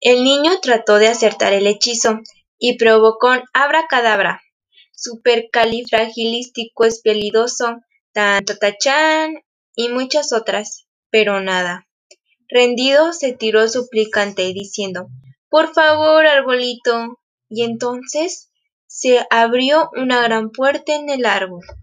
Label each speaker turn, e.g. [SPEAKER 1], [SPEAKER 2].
[SPEAKER 1] El niño trató de acertar el hechizo y probó con abracadabra, supercalifragilisticoexpialidoso, tan tachán y muchas otras, pero nada. Rendido se tiró suplicante diciendo Por favor, arbolito. Y entonces se abrió una gran puerta en el árbol.